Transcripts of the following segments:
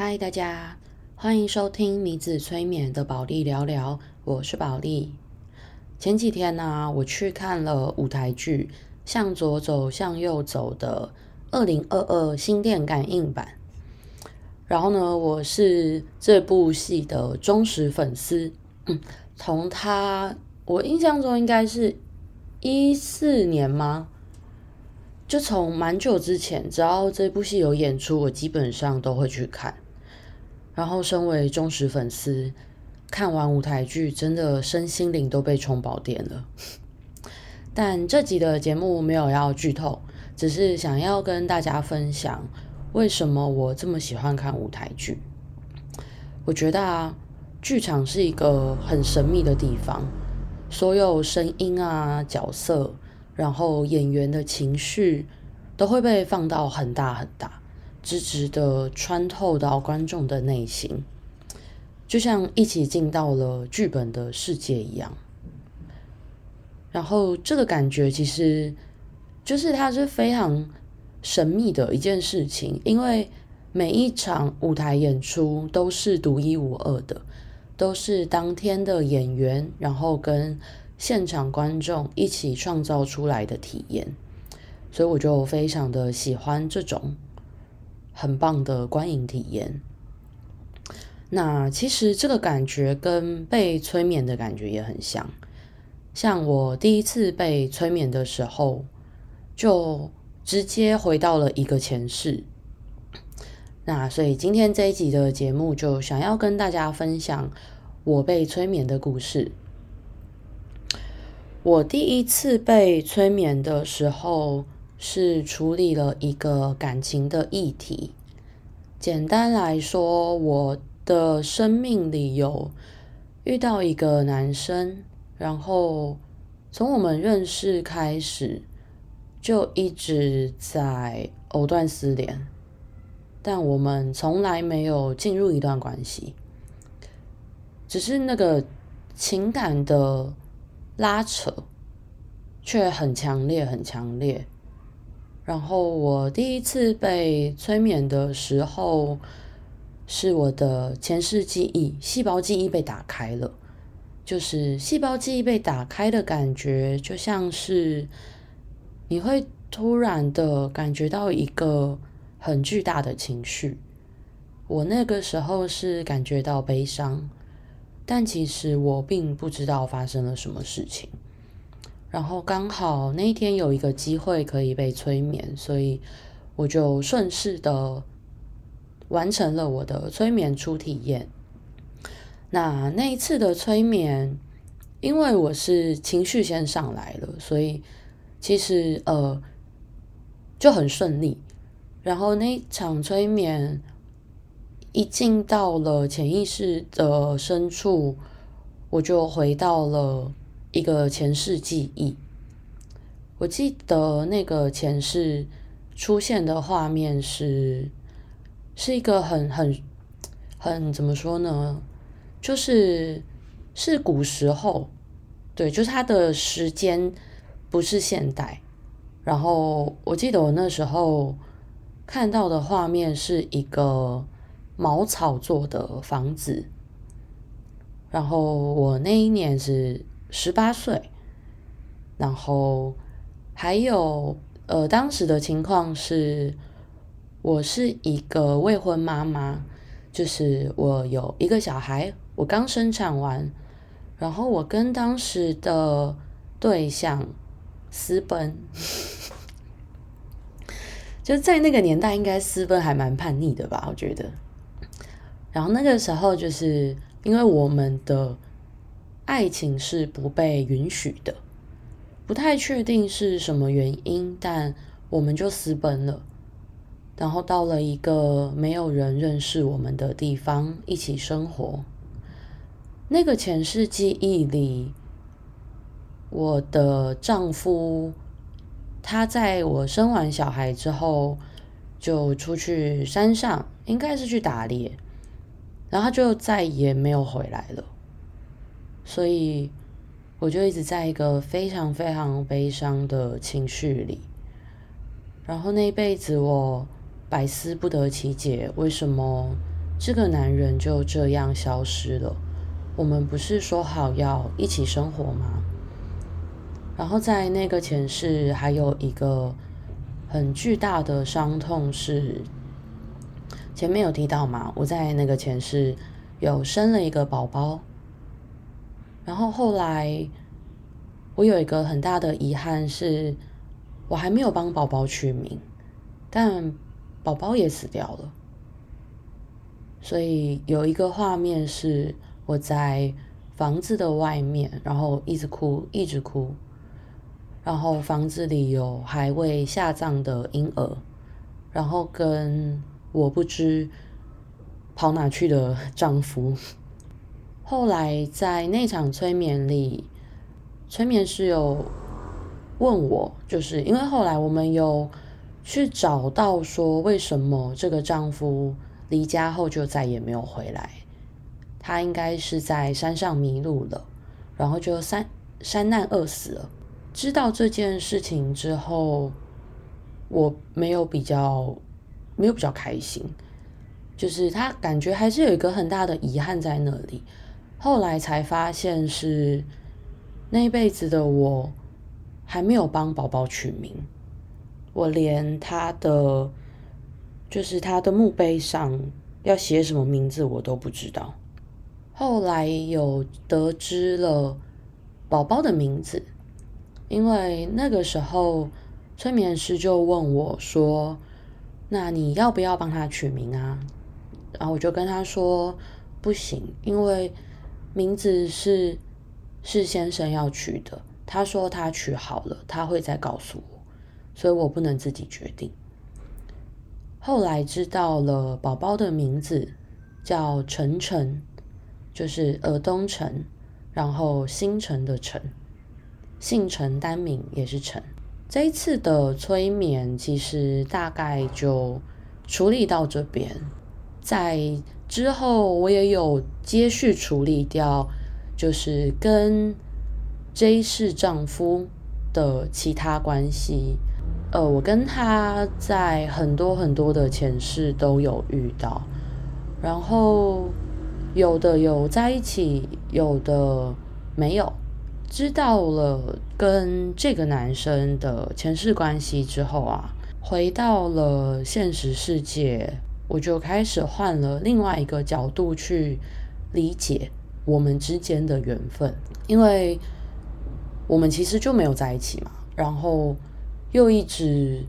嗨，大家欢迎收听米子催眠的宝莉聊聊，我是宝莉。前几天呢、我去看了舞台剧《向左走，向右走》的二零二二心电感应版。然后呢，我是这部戏的忠实粉丝，从他我印象中应该是一四年吗？就从蛮久之前，只要这部戏有演出，我基本上都会去看。然后，身为忠实粉丝，看完舞台剧，真的身心灵都被充饱电了。但这集的节目没有要剧透，只是想要跟大家分享为什么我这么喜欢看舞台剧。我觉得啊，剧场是一个很神秘的地方，所有声音啊、角色，然后演员的情绪，都会被放到很大很大。直直的穿透到观众的内心，就像一起进到了剧本的世界一样。然后这个感觉其实就是它是非常神秘的一件事情，因为每一场舞台演出都是独一无二的，都是当天的演员，然后跟现场观众一起创造出来的体验。所以我就非常的喜欢这种。很棒的观影体验。那其实这个感觉跟被催眠的感觉也很像。像我第一次被催眠的时候，就直接回到了一个前世。那所以今天这一集的节目就想要跟大家分享我被催眠的故事。我第一次被催眠的时候，是处理了一个感情的议题。简单来说，我的生命里有遇到一个男生，然后从我们认识开始，就一直在藕断丝连，但我们从来没有进入一段关系，只是那个情感的拉扯却很强烈，很强烈。然后我第一次被催眠的时候，是我的前世记忆，细胞记忆被打开了。就是细胞记忆被打开的感觉，就像是你会突然的感觉到一个很巨大的情绪。我那个时候是感觉到悲伤，但其实我并不知道发生了什么事情。然后刚好那一天有一个机会可以被催眠，所以我就顺势的完成了我的催眠初体验。那那一次的催眠，因为我是情绪先上来了，所以其实呃就很顺利。然后那一场催眠一进到了潜意识的深处，我就回到了。一个前世记忆，我记得那个前世出现的画面是，是一个很很很怎么说呢？就是是古时候，对，就是它的时间不是现代。然后我记得我那时候看到的画面是一个茅草做的房子，然后我那一年是。十八岁，然后还有呃，当时的情况是，我是一个未婚妈妈，就是我有一个小孩，我刚生产完，然后我跟当时的对象私奔，就在那个年代，应该私奔还蛮叛逆的吧，我觉得。然后那个时候，就是因为我们的。爱情是不被允许的，不太确定是什么原因，但我们就私奔了，然后到了一个没有人认识我们的地方一起生活。那个前世记忆里，我的丈夫他在我生完小孩之后就出去山上，应该是去打猎，然后他就再也没有回来了。所以我就一直在一个非常非常悲伤的情绪里，然后那一辈子我百思不得其解，为什么这个男人就这样消失了。我们不是说好要一起生活吗？然后在那个前世还有一个很巨大的伤痛是，前面有提到嘛，我在那个前世有生了一个宝宝，然后后来我有一个很大的遗憾是，我还没有帮宝宝取名，但宝宝也死掉了。所以有一个画面是我在房子的外面，然后一直哭，一直哭，然后房子里有还未下葬的婴儿，然后跟我不知跑哪去的丈夫。后来在那场催眠里，催眠师有问我，就是因为后来我们有去找到说，为什么这个丈夫。离家后就再也没有回来，他应该是在山上迷路了，然后就山山难饿死了。知道这件事情之后，我没有比较没有比较开心，就是他感觉还是有一个很大的遗憾在那里。后来才发现是那一辈子的我还没有帮宝宝取名，我连他的。就是他的墓碑上要写什么名字，我都不知道。后来有得知了宝宝的名字，因为那个时候催眠师就问我说：“那你要不要帮他取名啊？”然后我就跟他说：“不行，因为名字是是先生要取的。他说他取好了，他会再告诉我，所以我不能自己决定。”后来知道了宝宝的名字叫陈晨，就是尔东陈，然后星辰的辰，姓陈单名也是陈。这一次的催眠其实大概就处理到这边，在之后我也有接续处理掉，就是跟这一世丈夫的其他关系。呃，我跟他在很多很多的前世都有遇到，然后有的有在一起，有的没有。知道了跟这个男生的前世关系之后啊，回到了现实世界，我就开始换了另外一个角度去理解我们之间的缘分，因为我们其实就没有在一起嘛，然后。又一直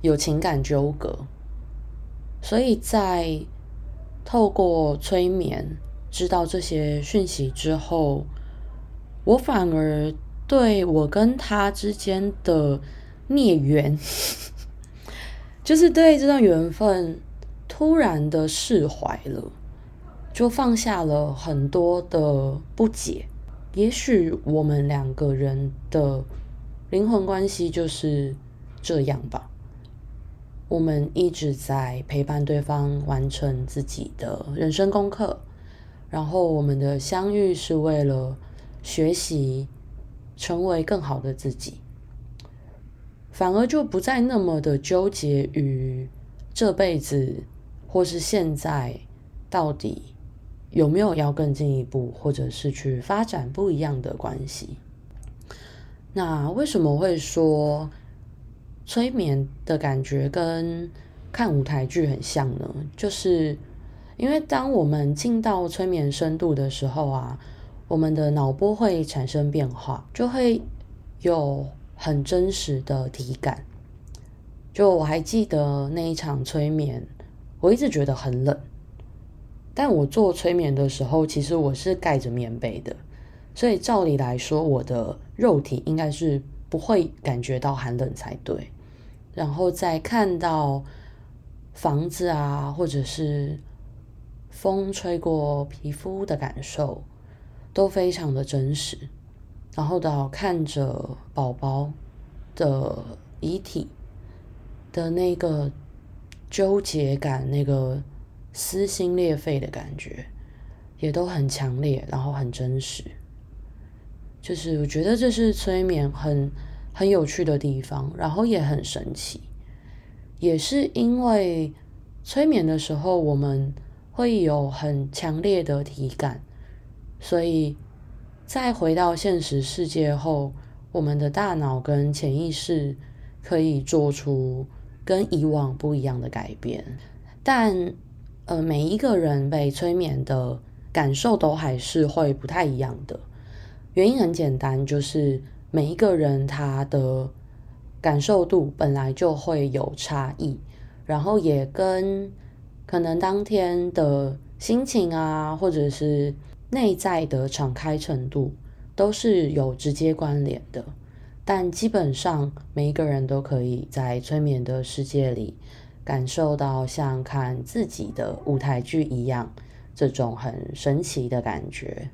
有情感纠葛，所以在透过催眠知道这些讯息之后，我反而对我跟他之间的孽缘，就是对这段缘分突然的释怀了，就放下了很多的不解。也许我们两个人的。灵魂关系就是这样吧。我们一直在陪伴对方完成自己的人生功课，然后我们的相遇是为了学习成为更好的自己，反而就不再那么的纠结于这辈子或是现在到底有没有要更进一步，或者是去发展不一样的关系。那为什么会说催眠的感觉跟看舞台剧很像呢？就是因为当我们进到催眠深度的时候啊，我们的脑波会产生变化，就会有很真实的体感。就我还记得那一场催眠，我一直觉得很冷，但我做催眠的时候，其实我是盖着棉被的。所以照理来说，我的肉体应该是不会感觉到寒冷才对。然后再看到房子啊，或者是风吹过皮肤的感受，都非常的真实。然后到看着宝宝的遗体的那个纠结感，那个撕心裂肺的感觉，也都很强烈，然后很真实。就是我觉得这是催眠很很有趣的地方，然后也很神奇，也是因为催眠的时候，我们会有很强烈的体感，所以再回到现实世界后，我们的大脑跟潜意识可以做出跟以往不一样的改变。但呃，每一个人被催眠的感受都还是会不太一样的。原因很简单，就是每一个人他的感受度本来就会有差异，然后也跟可能当天的心情啊，或者是内在的敞开程度，都是有直接关联的。但基本上每一个人都可以在催眠的世界里感受到像看自己的舞台剧一样，这种很神奇的感觉。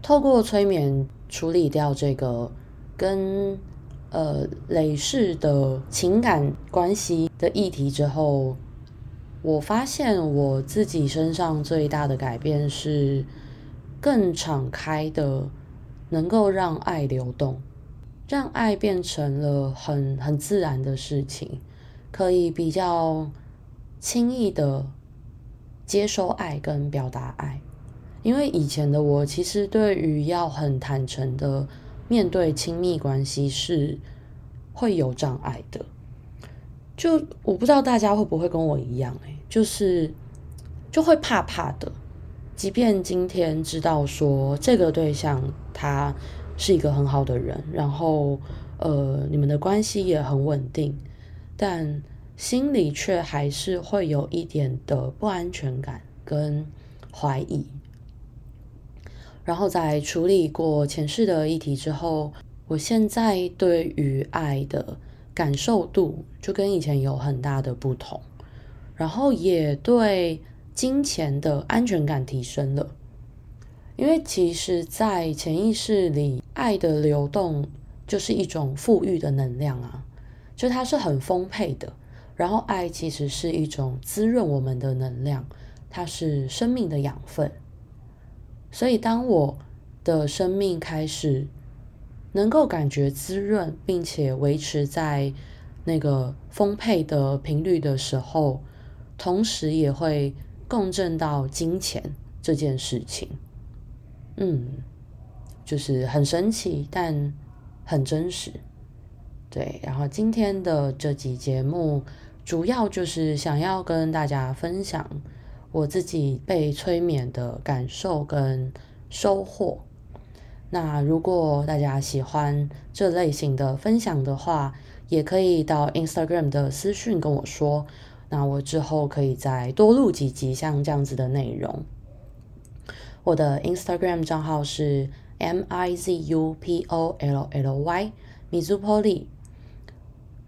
透过催眠处理掉这个跟呃累世的情感关系的议题之后。我发现我自己身上最大的改变是更敞开的，能够让爱流动，让爱变成了很很自然的事情，可以比较轻易的接受爱跟表达爱。因为以前的我其实对于要很坦诚的面对亲密关系是会有障碍的。就我不知道大家会不会跟我一样，欸，就是就会怕怕的。即便今天知道说这个对象他是一个很好的人，然后呃你们的关系也很稳定，但心里却还是会有一点的不安全感跟怀疑。然后在处理过前世的议题之后，我现在对于爱的。感受度就跟以前有很大的不同，然后也对金钱的安全感提升了。因为其实，在潜意识里，爱的流动就是一种富裕的能量啊，就它是很丰沛的。然后，爱其实是一种滋润我们的能量，它是生命的养分。所以，当我的生命开始。能够感觉滋润，并且维持在那个丰沛的频率的时候，同时也会共振到金钱这件事情。嗯，就是很神奇，但很真实。对，然后今天的这集节目，主要就是想要跟大家分享我自己被催眠的感受跟收获。那如果大家喜欢这类型的分享的话，也可以到 Instagram 的私讯跟我说。那我之后可以再多录几集像这样子的内容。我的 Instagram 账号是 M I Z U P O L L Y Mizupolly。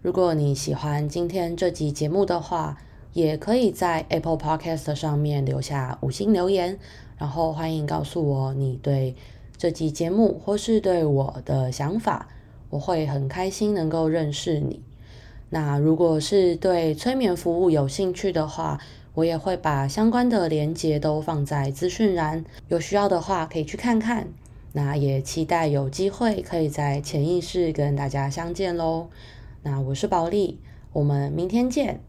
如果你喜欢今天这集节目的话，也可以在 Apple Podcast 上面留下五星留言，然后欢迎告诉我你对。这集节目或是对我的想法，我会很开心能够认识你。那如果是对催眠服务有兴趣的话，我也会把相关的连接都放在资讯栏，有需要的话可以去看看。那也期待有机会可以在潜意识跟大家相见喽。那我是保利，我们明天见。